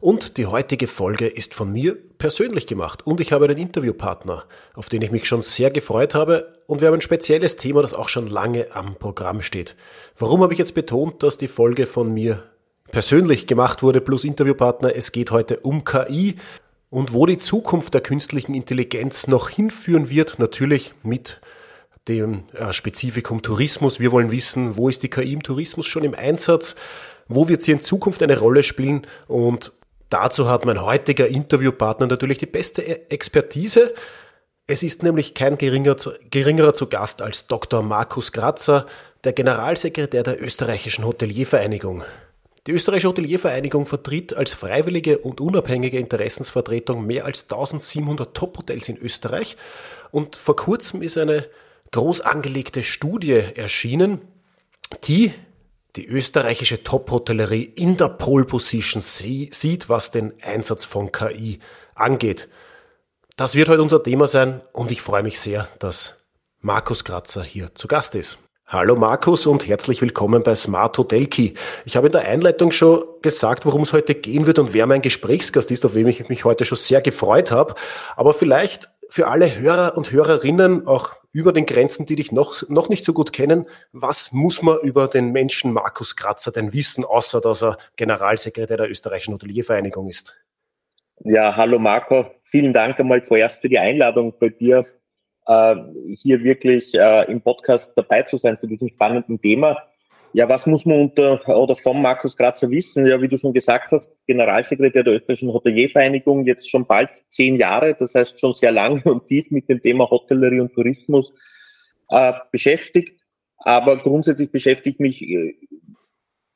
und die heutige Folge ist von mir persönlich gemacht und ich habe einen Interviewpartner, auf den ich mich schon sehr gefreut habe und wir haben ein spezielles Thema, das auch schon lange am Programm steht. Warum habe ich jetzt betont, dass die Folge von mir persönlich gemacht wurde plus Interviewpartner? Es geht heute um KI und wo die Zukunft der künstlichen Intelligenz noch hinführen wird, natürlich mit dem äh, Spezifikum Tourismus. Wir wollen wissen, wo ist die KI im Tourismus schon im Einsatz? Wo wird sie in Zukunft eine Rolle spielen? Und Dazu hat mein heutiger Interviewpartner natürlich die beste e- Expertise. Es ist nämlich kein geringer, geringerer zu Gast als Dr. Markus Kratzer, der Generalsekretär der österreichischen Hoteliervereinigung. Die österreichische Hoteliervereinigung vertritt als freiwillige und unabhängige Interessensvertretung mehr als 1700 Top-Hotels in Österreich und vor kurzem ist eine groß angelegte Studie erschienen, die die österreichische Top-Hotellerie in der Pole-Position sieht, was den Einsatz von KI angeht. Das wird heute unser Thema sein und ich freue mich sehr, dass Markus Kratzer hier zu Gast ist. Hallo Markus und herzlich willkommen bei Smart Hotel Key. Ich habe in der Einleitung schon gesagt, worum es heute gehen wird und wer mein Gesprächsgast ist, auf wen ich mich heute schon sehr gefreut habe. Aber vielleicht für alle Hörer und Hörerinnen, auch über den Grenzen, die dich noch, noch nicht so gut kennen, was muss man über den Menschen Markus Kratzer denn wissen, außer dass er Generalsekretär der österreichischen Hoteliervereinigung ist? Ja, hallo Marco. Vielen Dank einmal vorerst für die Einladung bei dir, äh, hier wirklich äh, im Podcast dabei zu sein zu diesem spannenden Thema. Ja, was muss man unter oder vom Markus Grazer wissen? Ja, wie du schon gesagt hast, Generalsekretär der österreichischen Hoteliervereinigung, jetzt schon bald zehn Jahre, das heißt schon sehr lange und tief mit dem Thema Hotellerie und Tourismus äh, beschäftigt. Aber grundsätzlich beschäftige ich mich äh,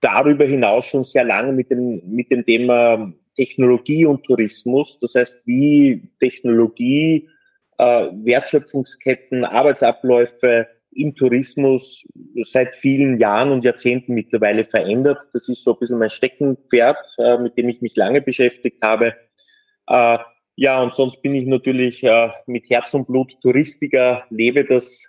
darüber hinaus schon sehr lange mit dem, mit dem Thema Technologie und Tourismus. Das heißt, wie Technologie, äh, Wertschöpfungsketten, Arbeitsabläufe, im Tourismus seit vielen Jahren und Jahrzehnten mittlerweile verändert. Das ist so ein bisschen mein Steckenpferd, äh, mit dem ich mich lange beschäftigt habe. Äh, ja, und sonst bin ich natürlich äh, mit Herz und Blut Touristiker, lebe das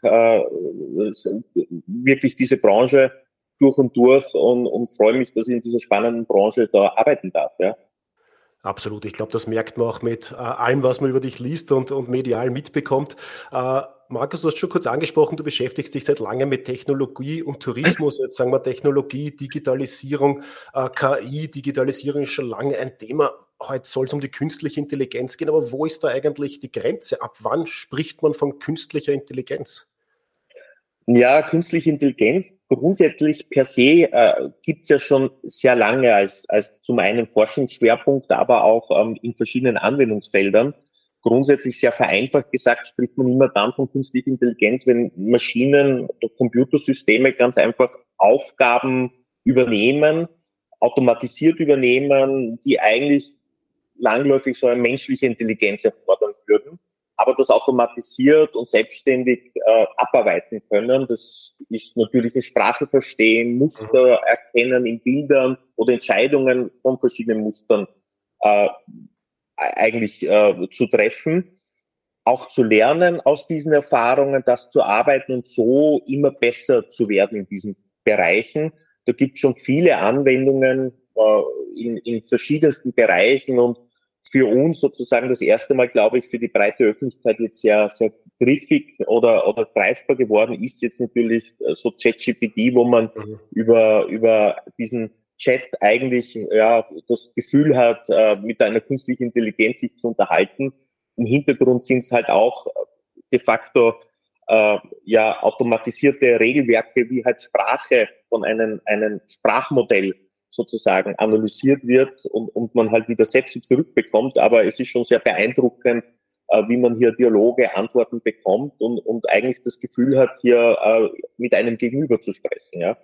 wirklich diese Branche durch und durch und, und freue mich, dass ich in dieser spannenden Branche da arbeiten darf. Ja. Absolut. Ich glaube, das merkt man auch mit äh, allem, was man über dich liest und, und medial mitbekommt. Äh, Markus, du hast schon kurz angesprochen, du beschäftigst dich seit langem mit Technologie und Tourismus. Jetzt sagen wir Technologie, Digitalisierung, äh, KI. Digitalisierung ist schon lange ein Thema. Heute soll es um die künstliche Intelligenz gehen. Aber wo ist da eigentlich die Grenze? Ab wann spricht man von künstlicher Intelligenz? Ja, künstliche Intelligenz grundsätzlich per se äh, gibt es ja schon sehr lange als, als zum einen Forschungsschwerpunkt, aber auch ähm, in verschiedenen Anwendungsfeldern. Grundsätzlich sehr vereinfacht gesagt spricht man immer dann von künstlicher Intelligenz, wenn Maschinen oder Computersysteme ganz einfach Aufgaben übernehmen, automatisiert übernehmen, die eigentlich langläufig so eine menschliche Intelligenz erfordern würden aber das automatisiert und selbstständig äh, abarbeiten können. Das ist natürliche Sprache verstehen, Muster mhm. erkennen in Bildern oder Entscheidungen von verschiedenen Mustern äh, eigentlich äh, zu treffen. Auch zu lernen aus diesen Erfahrungen, das zu arbeiten und so immer besser zu werden in diesen Bereichen. Da gibt es schon viele Anwendungen äh, in, in verschiedensten Bereichen und für uns sozusagen das erste Mal, glaube ich, für die breite Öffentlichkeit jetzt sehr, sehr griffig oder, oder greifbar geworden ist jetzt natürlich äh, so ChatGPT, wo man mhm. über, über diesen Chat eigentlich ja, das Gefühl hat, äh, mit einer künstlichen Intelligenz sich zu unterhalten. Im Hintergrund sind es halt auch de facto äh, ja automatisierte Regelwerke wie halt Sprache von einem, einem Sprachmodell sozusagen analysiert wird und, und man halt wieder Sätze zurückbekommt. Aber es ist schon sehr beeindruckend, äh, wie man hier Dialoge, Antworten bekommt und, und eigentlich das Gefühl hat, hier äh, mit einem Gegenüber zu sprechen. Ja.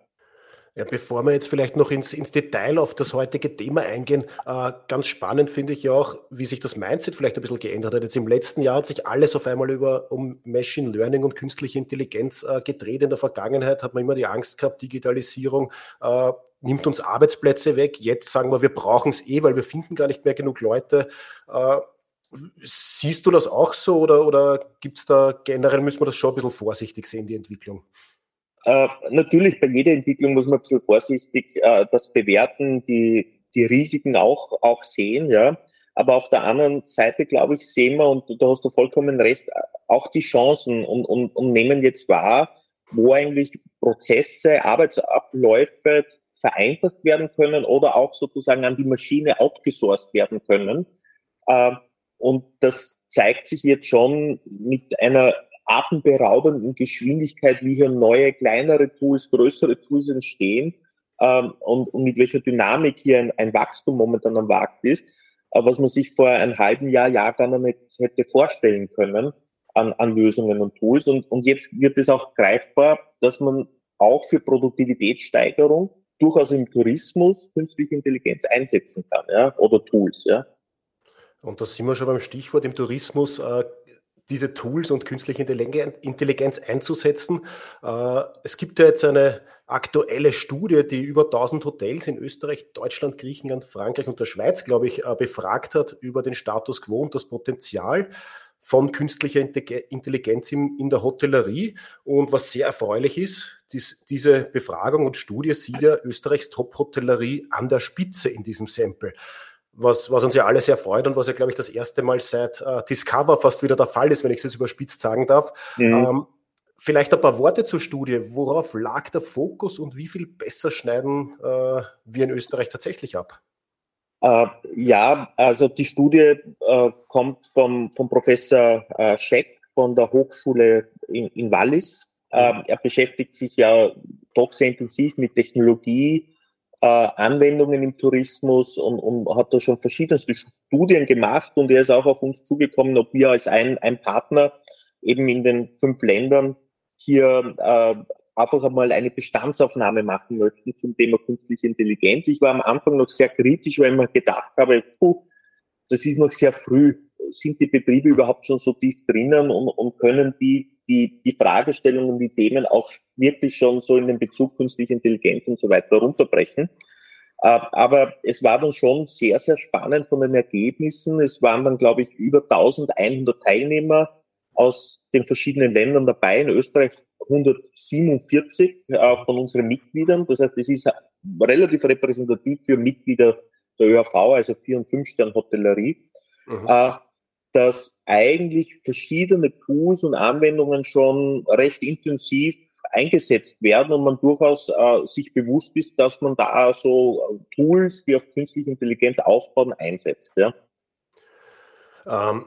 Ja, bevor wir jetzt vielleicht noch ins, ins Detail auf das heutige Thema eingehen, äh, ganz spannend finde ich ja auch, wie sich das Mindset vielleicht ein bisschen geändert hat. Jetzt im letzten Jahr hat sich alles auf einmal über um Machine Learning und künstliche Intelligenz äh, gedreht. In der Vergangenheit hat man immer die Angst gehabt, Digitalisierung äh, nimmt uns Arbeitsplätze weg. Jetzt sagen wir, wir brauchen es eh, weil wir finden gar nicht mehr genug Leute. Äh, siehst du das auch so oder, oder gibt es da generell, müssen wir das schon ein bisschen vorsichtig sehen, die Entwicklung? Äh, natürlich, bei jeder Entwicklung muss man ein bisschen vorsichtig äh, das bewerten, die, die Risiken auch, auch sehen, ja. Aber auf der anderen Seite, glaube ich, sehen wir, und da hast du vollkommen recht, auch die Chancen und, und, und nehmen jetzt wahr, wo eigentlich Prozesse, Arbeitsabläufe vereinfacht werden können oder auch sozusagen an die Maschine outgesourced werden können. Äh, und das zeigt sich jetzt schon mit einer atemberaubenden Geschwindigkeit, wie hier neue, kleinere Tools, größere Tools entstehen ähm, und, und mit welcher Dynamik hier ein, ein Wachstum momentan am Markt ist, äh, was man sich vor einem halben Jahr, Jahr gar nicht hätte vorstellen können an, an Lösungen und Tools. Und, und jetzt wird es auch greifbar, dass man auch für Produktivitätssteigerung durchaus im Tourismus künstliche Intelligenz einsetzen kann, ja, oder Tools, ja. Und da sind wir schon beim Stichwort im Tourismus. Äh, diese Tools und künstliche Intelligenz einzusetzen. Äh, es gibt ja jetzt eine aktuelle Studie, die über 1000 Hotels in Österreich, Deutschland, Griechenland, Frankreich und der Schweiz, glaube ich, äh, befragt hat über den Status quo und das Potenzial von künstlicher Intelligenz in der Hotellerie. Und was sehr erfreulich ist, diese Befragung und Studie sieht ja Österreichs Top-Hotellerie an der Spitze in diesem Sample was, was uns ja alle sehr freut und was ja, glaube ich, das erste Mal seit äh, Discover fast wieder der Fall ist, wenn ich es jetzt überspitzt sagen darf. Mhm. Ähm, vielleicht ein paar Worte zur Studie. Worauf lag der Fokus und wie viel besser schneiden äh, wir in Österreich tatsächlich ab? Äh, ja, also die Studie äh, kommt vom, vom Professor äh, Scheck von der Hochschule in, in Wallis. Mhm. er beschäftigt sich ja doch sehr intensiv mit Technologie, Anwendungen im Tourismus und, und hat da schon verschiedenste Studien gemacht und er ist auch auf uns zugekommen, ob wir als ein, ein Partner eben in den fünf Ländern hier äh, einfach einmal eine Bestandsaufnahme machen möchten zum Thema künstliche Intelligenz. Ich war am Anfang noch sehr kritisch, weil ich mir gedacht habe, puh, das ist noch sehr früh. Sind die Betriebe überhaupt schon so tief drinnen und, und können die die, die Fragestellungen und die Themen auch wirklich schon so in den Bezug künstliche Intelligenz und so weiter runterbrechen. Äh, aber es war dann schon sehr, sehr spannend von den Ergebnissen. Es waren dann, glaube ich, über 1100 Teilnehmer aus den verschiedenen Ländern dabei. In Österreich 147 äh, von unseren Mitgliedern. Das heißt, es ist relativ repräsentativ für Mitglieder der ÖHV, also Vier- und Fünf-Stern-Hotellerie. Mhm. Äh, dass eigentlich verschiedene Tools und Anwendungen schon recht intensiv eingesetzt werden und man durchaus äh, sich bewusst ist, dass man da so Tools, die auf künstliche Intelligenz aufbauen, einsetzt. Ja. Ähm,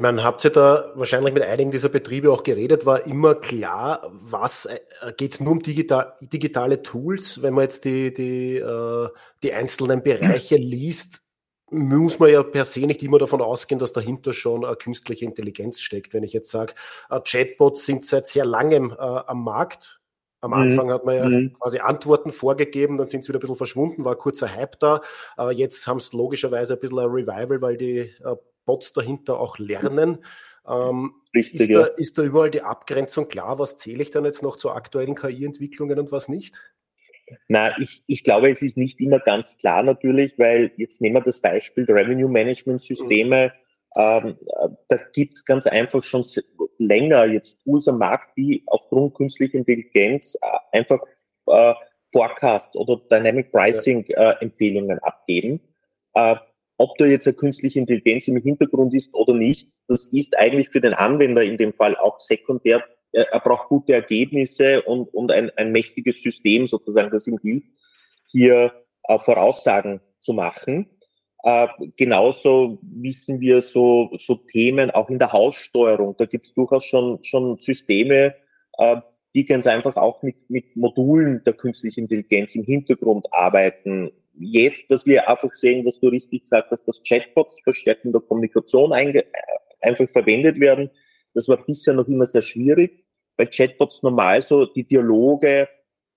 meine, habt ihr da wahrscheinlich mit einigen dieser Betriebe auch geredet, war immer klar, was äh, geht es nur um digital, digitale Tools, wenn man jetzt die, die, äh, die einzelnen Bereiche liest, muss man ja per se nicht immer davon ausgehen, dass dahinter schon eine künstliche Intelligenz steckt. Wenn ich jetzt sage, äh, Chatbots sind seit sehr langem äh, am Markt. Am Anfang mhm. hat man ja mhm. quasi Antworten vorgegeben, dann sind sie wieder ein bisschen verschwunden, war kurzer Hype da. Äh, jetzt haben es logischerweise ein bisschen ein Revival, weil die äh, Bots dahinter auch lernen. Ähm, Richtig, ist, ja. da, ist da überall die Abgrenzung klar? Was zähle ich dann jetzt noch zu aktuellen KI-Entwicklungen und was nicht? Na, ich, ich glaube, es ist nicht immer ganz klar natürlich, weil jetzt nehmen wir das Beispiel der Revenue Management Systeme. Ähm, da gibt es ganz einfach schon länger jetzt Tools am Markt, die aufgrund künstlicher Intelligenz äh, einfach äh, Forecasts oder Dynamic Pricing äh, Empfehlungen abgeben. Äh, ob da jetzt eine künstliche Intelligenz im Hintergrund ist oder nicht, das ist eigentlich für den Anwender in dem Fall auch sekundär er braucht gute Ergebnisse und, und ein, ein mächtiges System sozusagen, das ihm hilft, hier äh, Voraussagen zu machen. Äh, genauso wissen wir so, so Themen auch in der Haussteuerung. Da gibt es durchaus schon, schon Systeme, äh, die ganz einfach auch mit, mit Modulen der künstlichen Intelligenz im Hintergrund arbeiten. Jetzt, dass wir einfach sehen, was du richtig gesagt hast, dass Chatbots verstärkt in der Kommunikation einge einfach verwendet werden, das war bisher noch immer sehr schwierig, weil Chatbots normal so die Dialoge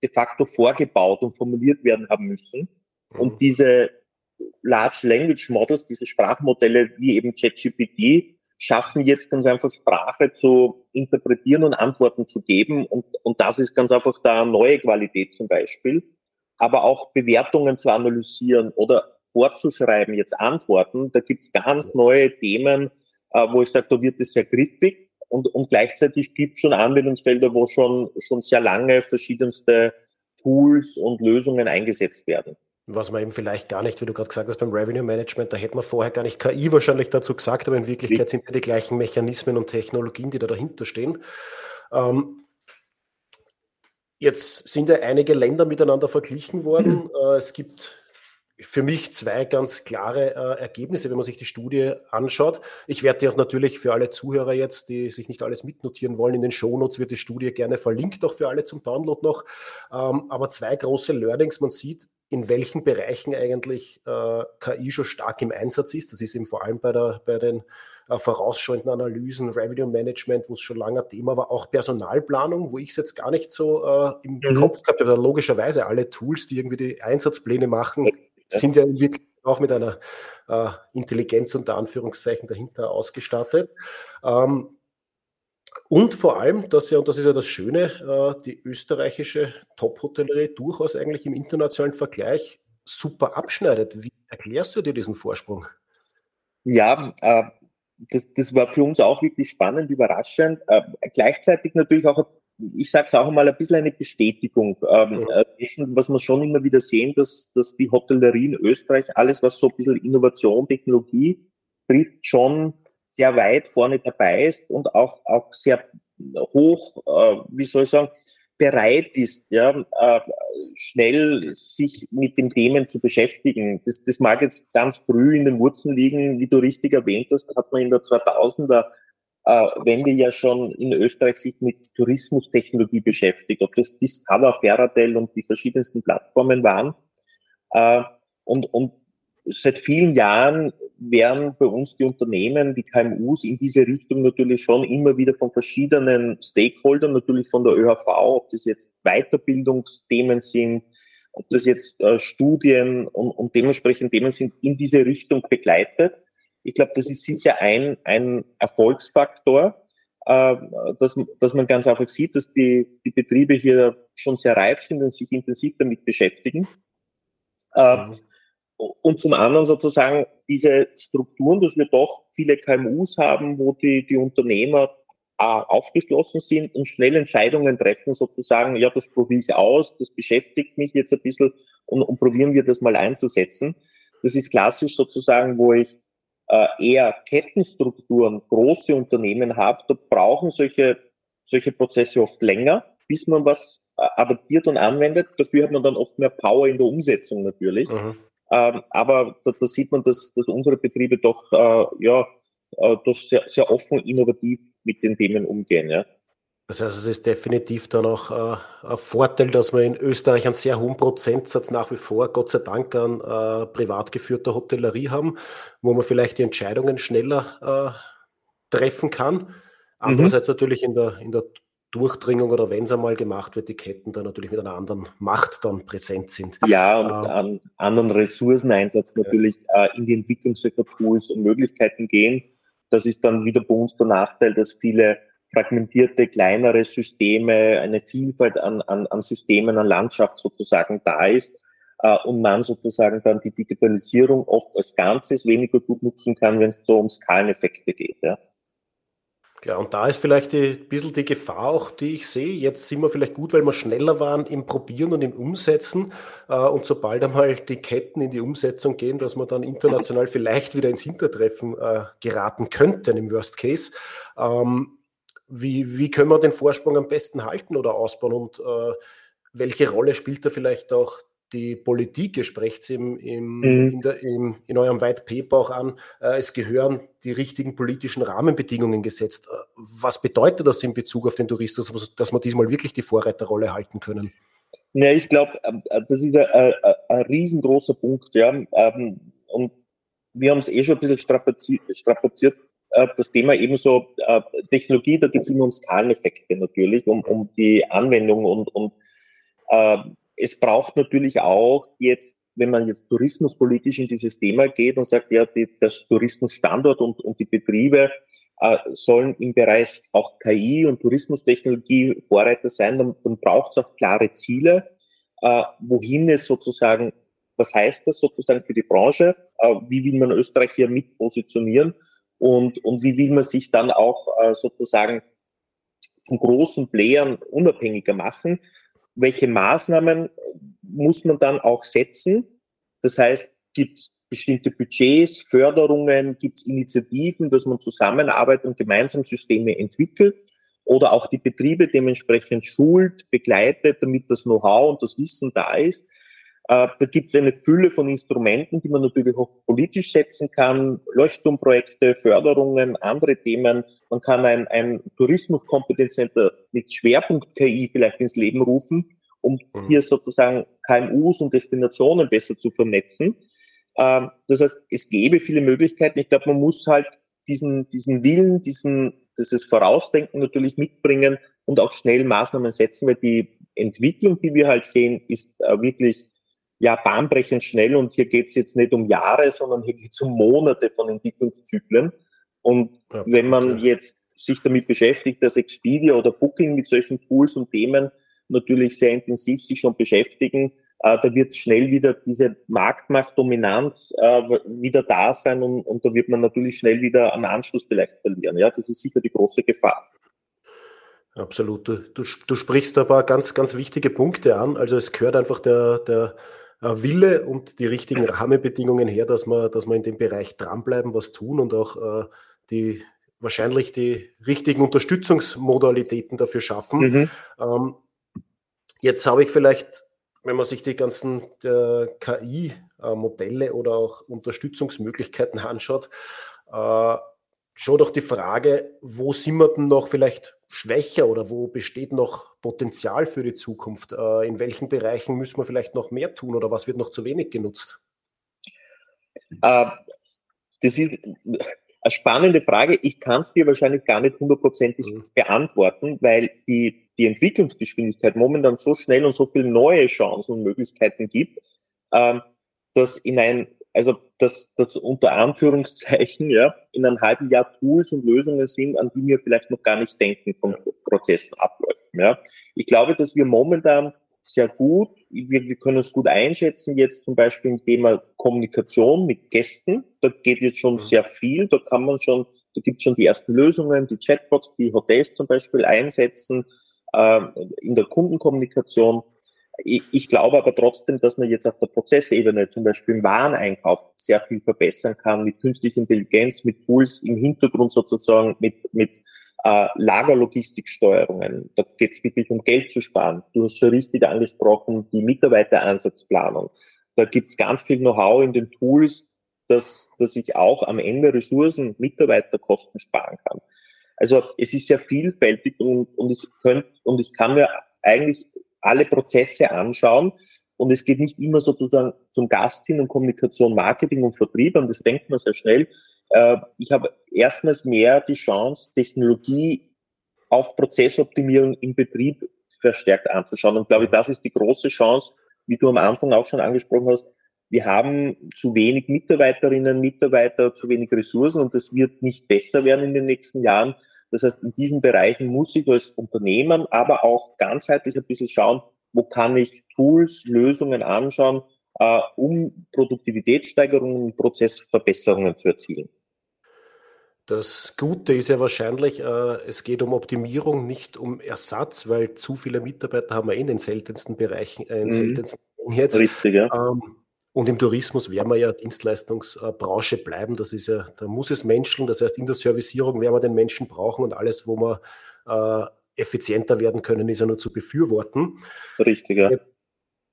de facto vorgebaut und formuliert werden haben müssen. Mhm. Und diese Large Language Models, diese Sprachmodelle wie eben ChatGPT, schaffen jetzt ganz einfach Sprache zu interpretieren und Antworten zu geben. Und, und das ist ganz einfach da neue Qualität zum Beispiel. Aber auch Bewertungen zu analysieren oder vorzuschreiben, jetzt Antworten. Da gibt's ganz neue Themen, äh, wo ich sage, da wird es sehr griffig. Und, und gleichzeitig gibt es schon Anwendungsfelder, wo schon, schon sehr lange verschiedenste Tools und Lösungen eingesetzt werden. Was man eben vielleicht gar nicht, wie du gerade gesagt hast, beim Revenue Management, da hätte man vorher gar nicht KI wahrscheinlich dazu gesagt, aber in Wirklichkeit sind ja die gleichen Mechanismen und Technologien, die da dahinter stehen. Ähm, jetzt sind ja einige Länder miteinander verglichen worden. Mhm. Äh, es gibt für mich zwei ganz klare äh, Ergebnisse, wenn man sich die Studie anschaut. Ich werde die auch natürlich für alle Zuhörer jetzt, die sich nicht alles mitnotieren wollen, in den Shownotes wird die Studie gerne verlinkt, auch für alle zum Download noch. Ähm, aber zwei große Learnings. Man sieht, in welchen Bereichen eigentlich äh, KI schon stark im Einsatz ist. Das ist eben vor allem bei, der, bei den äh, vorausschauenden Analysen, Revenue Management, wo es schon lange Thema war, auch Personalplanung, wo ich es jetzt gar nicht so äh, im mhm. Kopf gehabt habe. Logischerweise alle Tools, die irgendwie die Einsatzpläne machen, sind ja wirklich auch mit einer äh, Intelligenz unter Anführungszeichen dahinter ausgestattet. Ähm, und vor allem, dass ja, und das ist ja das Schöne, äh, die österreichische Top-Hotellerie durchaus eigentlich im internationalen Vergleich super abschneidet. Wie erklärst du dir diesen Vorsprung? Ja, äh, das, das war für uns auch wirklich spannend, überraschend. Äh, gleichzeitig natürlich auch ich sage es auch einmal, ein bisschen eine Bestätigung ähm, ja. Äh, dessen, was wir schon immer wieder sehen, dass, dass die Hotellerie in Österreich, alles was so ein bisschen Innovation, Technologie trifft, schon sehr weit vorne dabei ist und auch, auch sehr hoch, äh, wie soll ich sagen, bereit ist, ja, äh, schnell sich mit den Themen zu beschäftigen. Das, das mag jetzt ganz früh in den Wurzeln liegen, wie du richtig erwähnt hast, hat man in der 2000er äh, Wende ja schon in Österreich sich mit Tourismustechnologie beschäftigt, ob das Discover, Fairadel und die verschiedensten Plattformen waren. Äh, und, und seit vielen Jahren werden bei uns die Unternehmen, die KMUs in diese Richtung natürlich schon immer wieder von verschiedenen Stakeholdern, natürlich von der ÖHV, ob das jetzt Weiterbildungsthemen sind, ob das jetzt äh, Studien und, und dementsprechend Themen sind, in diese Richtung begleitet. Ich glaube, das ist sicher ein, ein Erfolgsfaktor, äh, dass, dass man ganz einfach sieht, dass die, die Betriebe hier schon sehr reif sind und sich intensiv damit beschäftigen. Äh, mhm. Und zum anderen sozusagen diese Strukturen, dass wir doch viele KMUs haben, wo die, die Unternehmer äh, aufgeschlossen sind und schnell Entscheidungen treffen, sozusagen, ja, das probiere ich aus, das beschäftigt mich jetzt ein bisschen und, und probieren wir das mal einzusetzen. Das ist klassisch sozusagen, wo ich eher Kettenstrukturen, große Unternehmen habe, da brauchen solche, solche Prozesse oft länger, bis man was äh, adaptiert und anwendet. Dafür hat man dann oft mehr Power in der Umsetzung natürlich. Mhm. Ähm, aber da, da, sieht man, dass, dass unsere Betriebe doch, äh, ja, äh, doch sehr, sehr offen, innovativ mit den Themen umgehen. Ja. Das heißt, es ist definitiv dann auch äh, ein Vorteil, dass wir in Österreich einen sehr hohen Prozentsatz nach wie vor, Gott sei Dank, an äh, privat geführter Hotellerie haben, wo man vielleicht die Entscheidungen schneller äh, treffen kann. Mhm. Andererseits mhm. natürlich in der, in der Durchdringung oder wenn es einmal gemacht wird, die Ketten dann natürlich mit einer anderen Macht dann präsent sind. Ja, und ähm, an anderen Ressourceneinsatz natürlich ja. äh, in die Entwicklung solcher Tools und Möglichkeiten gehen. Das ist dann wieder bei uns der Nachteil, dass viele fragmentierte, kleinere Systeme, eine Vielfalt an, an, an Systemen, an Landschaft sozusagen da ist äh, und man sozusagen dann die Digitalisierung oft als Ganzes weniger gut nutzen kann, wenn es so um Skaleneffekte geht. Ja. Ja, und da ist vielleicht ein bisschen die Gefahr auch, die ich sehe. Jetzt sind wir vielleicht gut, weil wir schneller waren im Probieren und im Umsetzen. Äh, und sobald einmal die Ketten in die Umsetzung gehen, dass man dann international vielleicht wieder ins Hintertreffen äh, geraten könnten im Worst Case. Wie, wie können wir den Vorsprung am besten halten oder ausbauen und äh, welche Rolle spielt da vielleicht auch die Politik? Ihr sprecht es im, im, mhm. in, der, im, in, eurem White Paper auch an. Äh, es gehören die richtigen politischen Rahmenbedingungen gesetzt. Äh, was bedeutet das in Bezug auf den Tourismus, dass wir diesmal wirklich die Vorreiterrolle halten können? Ja, ich glaube, ähm, äh, das ist ein, ein, ein, riesengroßer Punkt. Ja. Ähm, und wir haben es eh schon ein bisschen strapaziert, strapaziert äh, das Thema ebenso äh, Technologie, da geht es immer um Skaleneffekte natürlich, um, um die Anwendung und, und Äh, es braucht natürlich auch jetzt, wenn man jetzt tourismuspolitisch in dieses Thema geht und sagt, ja, die, das Tourismusstandort und, und die Betriebe äh, sollen im Bereich auch KI und Tourismustechnologie Vorreiter sein, dann, dann braucht es auch klare Ziele, äh, wohin es sozusagen, was heißt das sozusagen für die Branche, äh, wie will man Österreich hier mit positionieren und, und wie will man sich dann auch äh, sozusagen von großen Playern unabhängiger machen. Welche Maßnahmen muss man dann auch setzen? Das heißt, gibt es bestimmte Budgets, Förderungen, gibt es Initiativen, dass man zusammenarbeitet und gemeinsam Systeme entwickelt oder auch die Betriebe dementsprechend schult, begleitet, damit das Know-how und das Wissen da ist. Äh, da gibt es eine Fülle von Instrumenten, die man natürlich auch politisch setzen kann, Leuchtturmprojekte, Förderungen, andere Themen. Man kann ein, ein Tourismuskompetenzcenter mit Schwerpunkt KI vielleicht ins Leben rufen, um mhm. hier sozusagen KMUs und Destinationen besser zu vernetzen. Ähm, das heißt, es gäbe viele Möglichkeiten. Ich glaube, man muss halt diesen, diesen Willen, diesen, dieses Vorausdenken natürlich mitbringen und auch schnell Maßnahmen setzen, weil die Entwicklung, die wir halt sehen, ist äh, wirklich ja bahnbrechend schnell und hier geht es jetzt nicht um Jahre, sondern hier geht es um Monate von Entwicklungszyklen. Und ja, wenn man jetzt sich damit beschäftigt, dass Expedia oder Booking mit solchen Tools und Themen natürlich sehr intensiv sich schon beschäftigen, äh, da wird schnell wieder diese Marktmachtdominanz äh, wieder da sein und, und da wird man natürlich schnell wieder einen Anschluss vielleicht verlieren. Ja, das ist sicher die große Gefahr. Absolut. Du, du, du sprichst aber ganz, ganz wichtige Punkte an. Also es gehört einfach der, der Wille und die richtigen Rahmenbedingungen her, dass wir, dass wir in dem Bereich dranbleiben, was tun und auch äh, die wahrscheinlich die richtigen Unterstützungsmodalitäten dafür schaffen. Mhm. Ähm, jetzt habe ich vielleicht, wenn man sich die ganzen KI-Modelle oder auch Unterstützungsmöglichkeiten anschaut, äh, schon doch die Frage, wo sind wir denn noch vielleicht schwächer oder wo besteht noch Potenzial für die Zukunft? Äh, in welchen Bereichen müssen wir vielleicht noch mehr tun oder was wird noch zu wenig genutzt? Äh, das ist eine spannende Frage. Ich kann es dir wahrscheinlich gar nicht hundertprozentig mhm. beantworten, weil die, die Entwicklungsgeschwindigkeit momentan so schnell und so viele neue Chancen und Möglichkeiten gibt, ähm, dass in ein also dass das unter Anführungszeichen ja in einem halben Jahr Tools und Lösungen sind, an die wir vielleicht noch gar nicht denken von Prozessen abläufen. Ja. Ich glaube, dass wir momentan sehr gut, wir, wir können es gut einschätzen, jetzt zum Beispiel im Thema Kommunikation mit Gästen. Da geht jetzt schon mhm. sehr viel, da kann man schon, da gibt es schon die ersten Lösungen, die Chatbots, die Hotels zum Beispiel einsetzen, äh, in der Kundenkommunikation. Ich, glaube aber trotzdem, dass man jetzt auf der Prozessebene, zum Beispiel im Wareneinkauf, sehr viel verbessern kann mit künstlicher Intelligenz, mit Tools im Hintergrund sozusagen, mit, mit äh, Lagerlogistiksteuerungen. Da geht es wirklich um Geld zu sparen. Du hast schon richtig angesprochen, die Mitarbeiteransatzplanung. Da gibt es ganz viel Know-how in den Tools, dass, dass ich auch am Ende Ressourcen, Mitarbeiterkosten sparen kann. Also es ist sehr vielfältig und, und ich könnte und ich kann mir eigentlich alle Prozesse anschauen. Und es geht nicht immer sozusagen zum Gast hin und Kommunikation, Marketing und Vertrieb, und das denkt man sehr schnell. Äh, ich habe erstmals mehr die Chance, Technologie auf Prozessoptimierung im Betrieb verstärkt anzuschauen. Und glaube ich, das ist die große Chance, wie du am Anfang auch schon angesprochen hast. Wir haben zu wenig Mitarbeiterinnen, Mitarbeiter, zu wenig Ressourcen und das wird nicht besser werden in den nächsten Jahren. Das heißt, in diesen Bereichen muss ich als Unternehmen, aber auch ganzheitlich ein bisschen schauen, wo kann ich Tools, Lösungen anschauen, äh, um Produktivitätssteigerungen und Prozessverbesserungen zu erzielen. Das Gute ist ja wahrscheinlich, äh, es geht um Optimierung, nicht um Ersatz, weil zu viele Mitarbeiter haben wir eh in den seltensten Bereichen, äh, in mhm. seltensten jetzt. Richtig, ja. Ähm, und im Tourismus werden wir ja Dienstleistungsbranche bleiben. Das ist ja, da muss es Menschen, das heißt in der Servicierung werden wir den Menschen brauchen und alles, wo wir äh, effizienter werden können, ist ja nur zu befürworten. Richtig, ja. Jetzt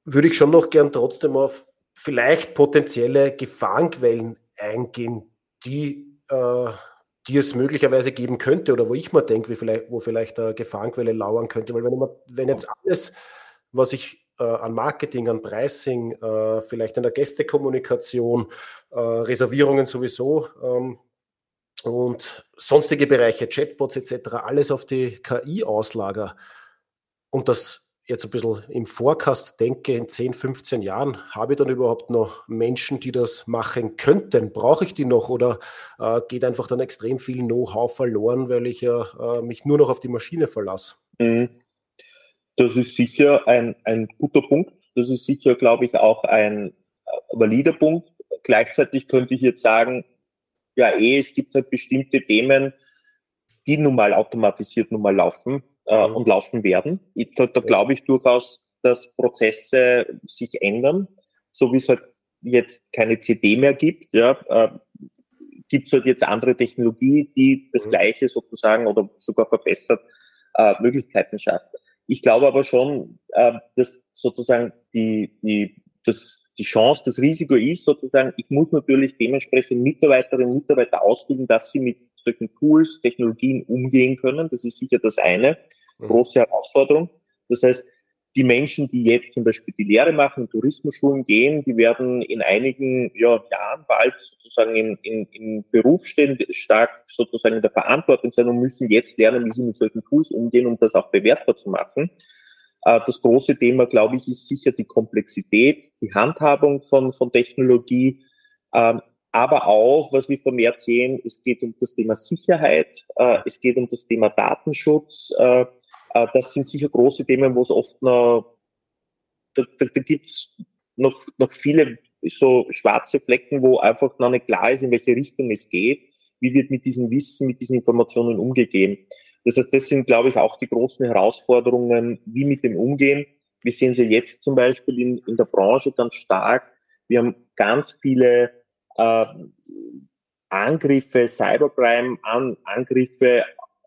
würde ich schon noch gern trotzdem auf vielleicht potenzielle Gefahrenquellen eingehen, die, äh, die es möglicherweise geben könnte oder wo ich mal denke, vielleicht, wo vielleicht eine Gefahrenquelle lauern könnte. Weil wenn, man, wenn jetzt alles, was ich äh, an Marketing, an Pricing, äh, vielleicht an der Gästekommunikation, äh, Reservierungen sowieso ähm, und sonstige Bereiche, Chatbots etc., alles auf die KI auslager und das jetzt ein bisschen im Forecast denke, in 10, 15 Jahren, habe ich dann überhaupt noch Menschen, die das machen könnten? Brauche ich die noch oder äh, geht einfach dann extrem viel Know-how verloren, weil ich ja äh, mich nur noch auf die Maschine verlasse? Mhm. Das ist sicher ein, ein guter Punkt. Das ist sicher, glaube ich, auch ein äh, valider Punkt. Gleichzeitig könnte ich jetzt sagen, ja, eh, es gibt halt bestimmte Themen, die nun mal automatisiert nun mal laufen äh, mhm. und laufen werden. Ich, da, da glaube ich durchaus, dass Prozesse sich ändern, so wie es halt jetzt keine CD mehr gibt, ja, äh, gibt es halt jetzt andere Technologie, die das mhm. Gleiche sozusagen oder sogar verbessert äh, Möglichkeiten schafft. Ich glaube aber schon, äh, dass sozusagen die, die, das, die Chance, das Risiko ist sozusagen, ich muss natürlich dementsprechend Mitarbeiterinnen und Mitarbeiter ausbilden, dass sie mit solchen Tools, Technologien umgehen können. Das ist sicher das eine mhm. große Herausforderung. Das heißt, die Menschen, die jetzt zum Beispiel die Lehre machen, Tourismusschulen gehen, die werden in einigen ja, Jahren bald sozusagen in, in, in Beruf stehen, stark sozusagen in der Verantwortung sein und müssen jetzt lernen, wie sie mit solchen Tools umgehen, um das auch bewertbar zu machen. Äh, das große Thema, glaube ich, ist sicher die Komplexität, die Handhabung von, von Technologie, ähm, aber auch, was wir vermehrt sehen, es geht um das Thema Sicherheit, äh, es geht um das Thema Datenschutz, äh, das sind sicher große Themen, wo es oft noch, da, da, da gibt es noch, noch viele so schwarze Flecken, wo einfach noch nicht klar ist, in welche Richtung es geht. Wie wird mit diesem Wissen, mit diesen Informationen umgegeben? Das heißt, das sind, glaube ich, auch die großen Herausforderungen, wie mit dem umgehen. Wir sehen sie jetzt zum Beispiel in, in der Branche ganz stark. Wir haben ganz viele äh, Angriffe, Cybercrime, An Angriffe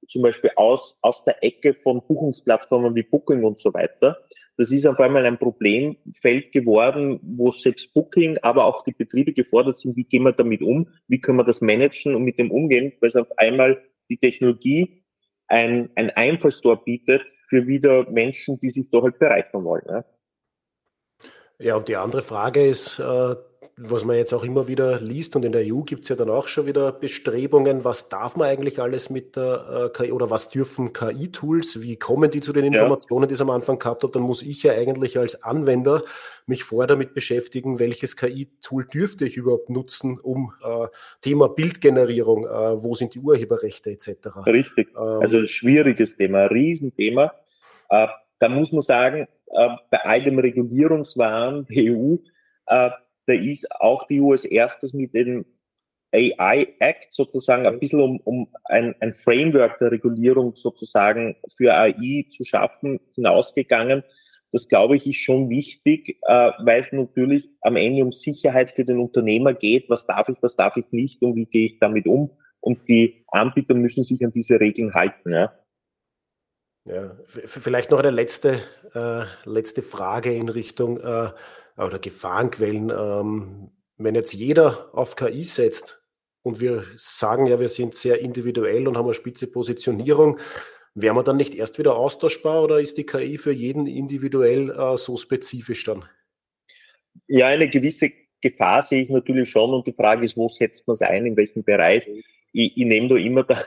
zum Beispiel aus, aus der Ecke von Buchungsplattformen wie Booking und so weiter. Das ist auf einmal ein Problemfeld geworden, wo selbst Booking, aber auch die Betriebe gefordert sind, wie gehen wir damit um, wie können wir das managen und mit dem umgehen, weil es auf einmal die Technologie ein, ein Einfallstor bietet für wieder Menschen, die sich da halt bereichern wollen. Ja, ja und die andere Frage ist, äh was man jetzt auch immer wieder liest und in der EU gibt es ja dann auch schon wieder Bestrebungen, was darf man eigentlich alles mit der äh, KI oder was dürfen KI-Tools, wie kommen die zu den Informationen, die es am Anfang gehabt hat, dann muss ich ja eigentlich als Anwender mich vorher damit beschäftigen, welches KI-Tool dürfte ich überhaupt nutzen, um äh, Thema Bildgenerierung, äh, wo sind die Urheberrechte etc. Richtig, ähm, also ein schwieriges Thema, Riesenthema. Äh, da muss man sagen, äh, bei all dem Regulierungswahn der EU, äh, da ist auch die als erstes mit dem AI Act sozusagen ein bisschen um, um ein, ein Framework der Regulierung sozusagen für AI zu schaffen hinausgegangen. Das glaube ich ist schon wichtig, äh, weil es natürlich am Ende um Sicherheit für den Unternehmer geht. Was darf ich, was darf ich nicht und wie gehe ich damit um? Und die Anbieter müssen sich an diese Regeln halten. Ja. Ja, vielleicht noch eine letzte, äh, letzte Frage in Richtung äh, oder Gefahrenquellen. Ähm, wenn jetzt jeder auf KI setzt und wir sagen ja, wir sind sehr individuell und haben eine spitze Positionierung, wären wir dann nicht erst wieder austauschbar oder ist die KI für jeden individuell äh, so spezifisch dann? Ja, eine gewisse Gefahr sehe ich natürlich schon und die Frage ist, wo setzt man es ein, in welchem Bereich? Ich, ich nehme da immer da,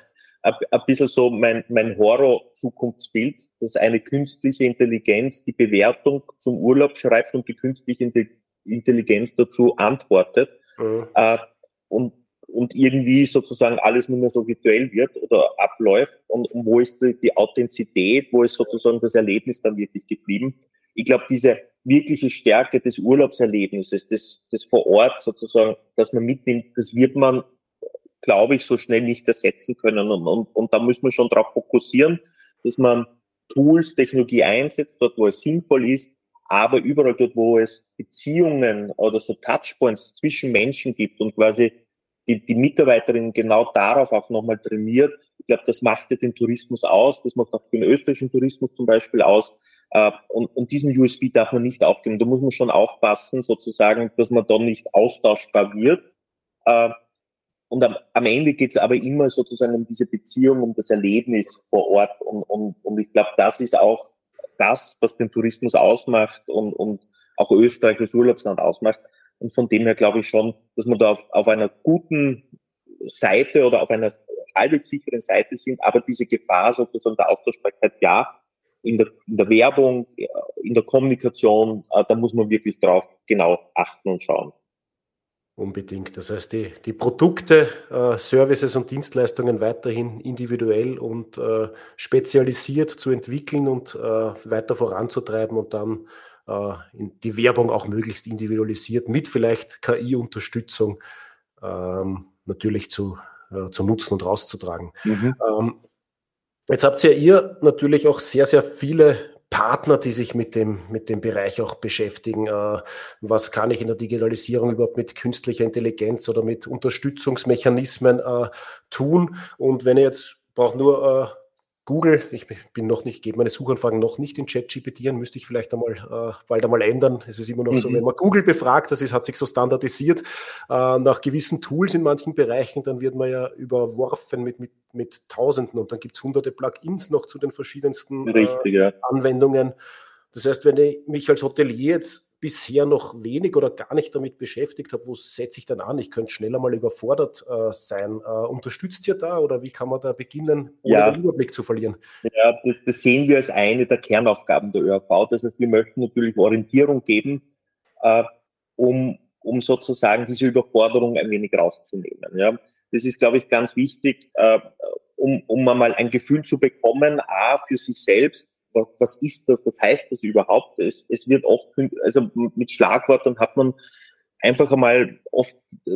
ein bisschen so mein, mein Horror-Zukunftsbild, dass eine künstliche Intelligenz die Bewertung zum Urlaub schreibt und die künstliche Intelligenz dazu antwortet. Mhm. Äh, und, und irgendwie sozusagen alles nur mehr so virtuell wird oder abläuft und, und wo ist die, die Authentizität, wo ist sozusagen das Erlebnis dann wirklich geblieben. Ich glaube, diese wirkliche Stärke des Urlaubserlebnisses, des, des vor Ort sozusagen, dass man mitnimmt, das wird man glaube ich, so schnell nicht ersetzen können. Und, und, und da muss man schon darauf fokussieren, dass man Tools, Technologie einsetzt, dort, wo es sinnvoll ist, aber überall dort, wo es Beziehungen oder so Touchpoints zwischen Menschen gibt und quasi die, die Mitarbeiterin genau darauf auch nochmal trainiert. Ich glaube, das macht ja den Tourismus aus, das macht auch den österreichischen Tourismus zum Beispiel aus. Äh, und, und diesen USB darf man nicht aufgeben. Da muss man schon aufpassen, sozusagen, dass man da nicht austauschbar wird. Äh, und am, am Ende geht es aber immer sozusagen um diese Beziehung, um das Erlebnis vor Ort. Und, und, und ich glaube, das ist auch das, was den Tourismus ausmacht und, und auch Österreich als Urlaubsland ausmacht. Und von dem her glaube ich schon, dass wir da auf, auf einer guten Seite oder auf einer halbwegs sicheren Seite sind, aber diese Gefahr sozusagen der Austauschbarkeit, ja, in der, in der Werbung, in der Kommunikation, äh, da muss man wirklich drauf genau achten und schauen. Unbedingt. Das heißt, die, die Produkte, äh, Services und Dienstleistungen weiterhin individuell und äh, spezialisiert zu entwickeln und äh, weiter voranzutreiben und dann äh, die Werbung auch möglichst individualisiert mit vielleicht KI-Unterstützung ähm, natürlich zu, äh, zu nutzen und rauszutragen. Mhm. Ähm, jetzt habt ja ihr natürlich auch sehr, sehr viele Partner, die sich mit dem, mit dem Bereich auch beschäftigen. Äh, was kann ich in der Digitalisierung überhaupt mit künstlicher Intelligenz oder mit Unterstützungsmechanismen äh, tun? Und wenn ihr jetzt braucht nur äh, Google, ich bin noch nicht, gebe meine Suchanfragen noch nicht in ChatGPT an, müsste ich vielleicht einmal äh, bald einmal ändern. Es ist immer noch mhm. so, wenn man Google befragt, das ist, hat sich so standardisiert, äh, nach gewissen Tools in manchen Bereichen, dann wird man ja überworfen mit, mit, mit Tausenden und dann gibt es hunderte Plugins noch zu den verschiedensten äh, Anwendungen. Das heißt, wenn ich mich als Hotelier jetzt bisher noch wenig oder gar nicht damit beschäftigt habe, wo setze ich dann an? Ich könnte schneller mal überfordert äh, sein. Äh, unterstützt ihr da oder wie kann man da beginnen, ohne ja. den Überblick zu verlieren? Ja, das, das, sehen wir als eine der Kernaufgaben der ÖRV. Das heißt, wir möchten natürlich Orientierung geben, äh, um, um sozusagen diese Überforderung ein wenig rauszunehmen. Ja. Das ist, glaube ich, ganz wichtig, äh, um, um einmal ein Gefühl zu bekommen, A, für sich selbst, was, was ist das, was heißt das überhaupt? Es, es wird oft, also mit Schlagwörtern hat man einfach einmal oft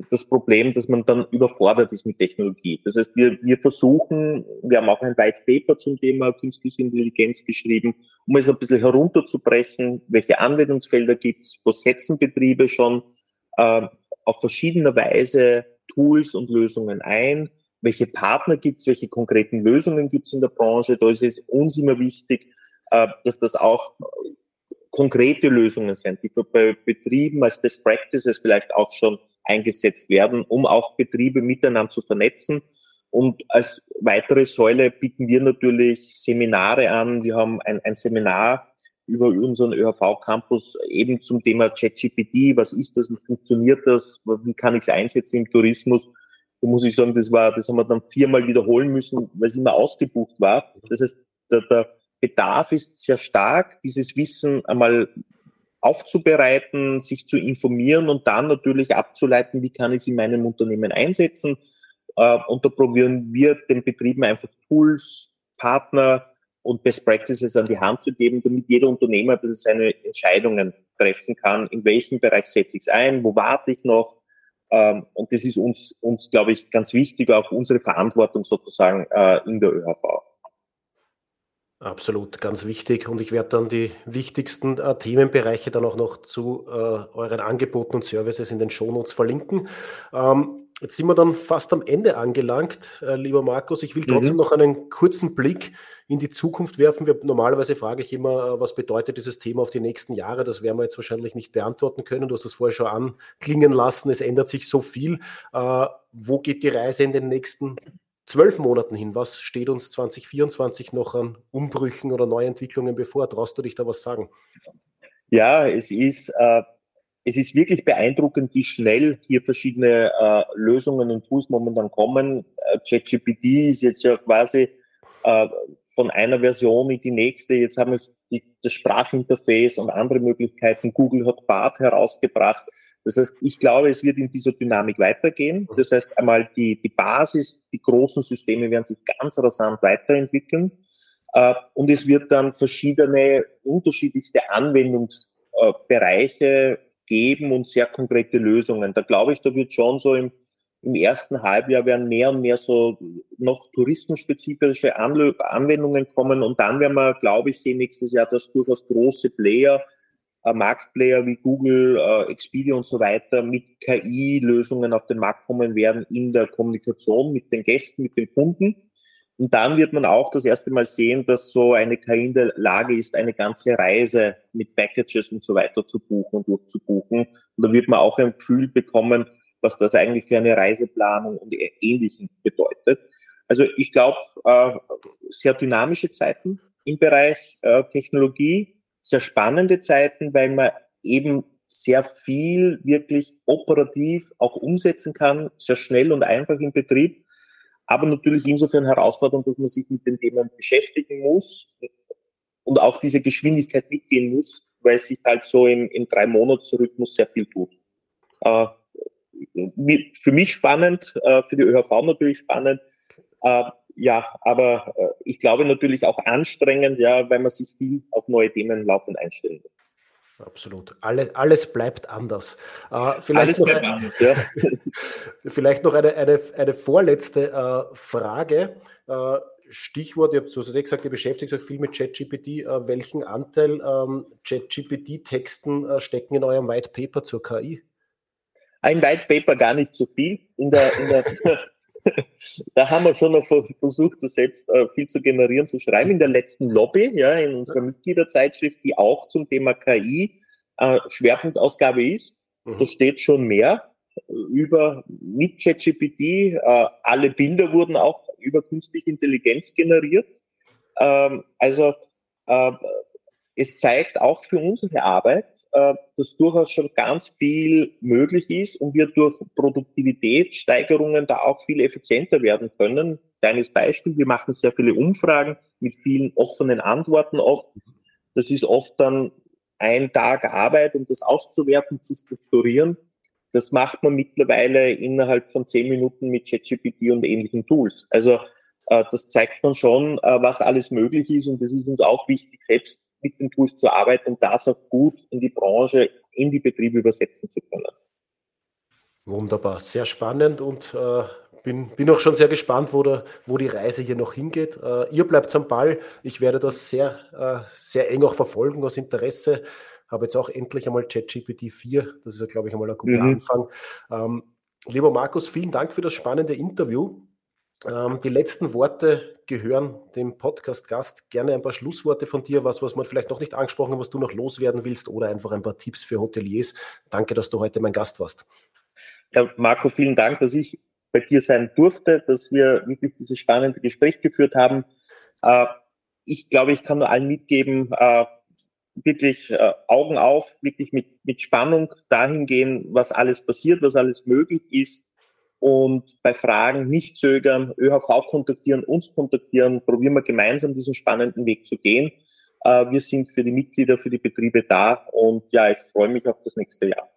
das Problem, dass man dann überfordert ist mit Technologie. Das heißt, wir, wir versuchen, wir haben auch ein White Paper zum Thema künstliche Intelligenz geschrieben, um es ein bisschen herunterzubrechen, welche Anwendungsfelder gibt es, wo setzen Betriebe schon äh, auf verschiedene Weise Tools und Lösungen ein, welche Partner gibt es, welche konkreten Lösungen gibt es in der Branche. Da ist es uns immer wichtig, dass das auch konkrete Lösungen sind, die für Betrieben als Best Practices vielleicht auch schon eingesetzt werden, um auch Betriebe miteinander zu vernetzen. Und als weitere Säule bieten wir natürlich Seminare an. Wir haben ein, ein Seminar über unseren ÖHV-Campus eben zum Thema ChatGPT. Was ist das? Wie funktioniert das? Wie kann ich es einsetzen im Tourismus? Da muss ich sagen, das war, das haben wir dann viermal wiederholen müssen, weil es immer ausgebucht war. Das heißt, der, der Bedarf ist sehr stark, dieses Wissen einmal aufzubereiten, sich zu informieren und dann natürlich abzuleiten, wie kann ich es in meinem Unternehmen einsetzen. Äh, und da probieren wir den Betrieben einfach Tools, Partner und Best Practices an die Hand zu geben, damit jeder Unternehmer seine Entscheidungen treffen kann, in welchem Bereich setze ich es ein, wo warte ich noch. Ähm, und das ist uns, uns glaube ich, ganz wichtig, auch unsere Verantwortung sozusagen äh, in der ÖHV. Absolut, ganz wichtig. Und ich werde dann die wichtigsten äh, Themenbereiche dann auch noch zu äh, euren Angeboten und Services in den Shownotes verlinken. Ähm, jetzt sind wir dann fast am Ende angelangt, äh, lieber Markus. Ich will trotzdem mhm. noch einen kurzen Blick in die Zukunft werfen. Wir, normalerweise frage ich immer, äh, was bedeutet dieses Thema auf die nächsten Jahre? Das werden wir jetzt wahrscheinlich nicht beantworten können. Du hast es vorher schon anklingen lassen. Es ändert sich so viel. Äh, wo geht die Reise in den nächsten zwölf Monaten hin, was steht uns 2024 noch an Umbrüchen oder Neuentwicklungen bevor? Traust du dich da was sagen? Ja, es ist, äh, es ist wirklich beeindruckend, wie schnell hier verschiedene äh, Lösungen und Tools momentan kommen. Äh, ChatGPT ist jetzt ja quasi äh, von einer Version in die nächste. Jetzt haben wir die, das Sprachinterface und andere Möglichkeiten. Google hat Bart herausgebracht. Das heißt, ich glaube, es wird in dieser Dynamik weitergehen. Das heißt, einmal die, die Basis, die großen Systeme werden sich ganz rasant weiterentwickeln. Äh, und es wird dann verschiedene unterschiedlichste Anwendungsbereiche geben und sehr konkrete Lösungen. Da glaube ich, da wird schon so im, im ersten Halbjahr werden mehr und mehr so noch tourismusspezifische Anwendungen kommen. Und dann werden wir, glaube ich, sehen nächstes Jahr, dass durchaus große Player äh, Marktplayer wie Google, äh, Expedia und so weiter mit KI-Lösungen auf den Markt kommen werden in der Kommunikation mit den Gästen, mit den Kunden. Und dann wird man auch das erste Mal sehen, dass so eine KI in der Lage ist, eine ganze Reise mit Packages und so weiter zu buchen und durchzubuchen. Und da wird man auch ein Gefühl bekommen, was das eigentlich für eine Reiseplanung und Ähnlichem bedeutet. Also ich glaube, äh, sehr dynamische Zeiten im Bereich äh, Technologie sehr spannende Zeiten, weil man eben sehr viel wirklich operativ auch umsetzen kann, sehr schnell und einfach im Betrieb, aber natürlich insofern herausfordernd, dass man sich mit den Themen beschäftigen muss, und auch diese Geschwindigkeit mitgehen muss, weil sich halt so im, im Drei-Monats-Rhythmus sehr viel tut. Äh, für mich spannend, äh, für die ÖHV natürlich spannend. Äh, ja, aber äh, ich glaube natürlich auch anstrengend, ja, weil man sich viel auf neue Themen laufend einstellen muss. Absolut. Alle, alles bleibt anders. Äh, vielleicht, alles noch, bleibt anders ja. vielleicht noch eine, eine, eine vorletzte äh, Frage. Äh, Stichwort, ihr habt so gesagt, ihr beschäftigt euch viel mit ChatGPT. Äh, welchen Anteil ähm, ChatGPT-Texten äh, stecken in eurem White Paper zur KI? Ein White Paper gar nicht so viel. In der, in der da haben wir schon noch versucht, selbst äh, viel zu generieren, zu schreiben. In der letzten Lobby, ja, in unserer Mitgliederzeitschrift, die auch zum Thema KI äh, Schwerpunktausgabe ist, mhm. da steht schon mehr über mit ChatGPT. Äh, alle Bilder wurden auch über künstliche Intelligenz generiert. Ähm, also äh, es zeigt auch für unsere Arbeit, äh, dass durchaus schon ganz viel möglich ist und wir durch Produktivitätssteigerungen da auch viel effizienter werden können. Kleines Beispiel, wir machen sehr viele Umfragen mit vielen offenen Antworten oft. Das ist oft dann ein Tag Arbeit, um das auszuwerten, zu strukturieren. Das macht man mittlerweile innerhalb von zehn Minuten mit ChatGPT und ähnlichen Tools. Also äh, das zeigt man schon, äh, was alles möglich ist und das ist uns auch wichtig, selbst mit den Tools zu arbeiten und das auch gut in die Branche, in die Betriebe übersetzen zu können. Wunderbar, sehr spannend und äh, bin, bin auch schon sehr gespannt, wo, der, wo die Reise hier noch hingeht. Äh, ihr bleibt am Ball. Ich werde das sehr, äh, sehr eng auch verfolgen aus Interesse. Habe jetzt auch endlich einmal ChatGPT 4. Das ist ja, glaube ich, einmal ein guter mhm. Anfang. Ähm, lieber Markus, vielen Dank für das spannende Interview. Ähm, die letzten Worte gehören dem Podcast-Gast. Gerne ein paar Schlussworte von dir, was, was man vielleicht noch nicht angesprochen hat, was du noch loswerden willst oder einfach ein paar Tipps für Hoteliers. Danke, dass du heute mein Gast warst. Ja, Marco, vielen Dank, dass ich bei dir sein durfte, dass wir wirklich dieses spannende Gespräch geführt haben. Äh, ich glaube, ich kann nur allen mitgeben, äh, wirklich äh, Augen auf, wirklich mit, mit Spannung dahin gehen, was alles passiert, was alles möglich ist und bei Fragen nicht zögern, ÖHV kontaktieren, uns kontaktieren, probieren wir gemeinsam diesen spannenden Weg zu gehen. Äh, wir sind für die Mitglieder, für die Betriebe da und ja, ich freue mich auf das nächste Jahr.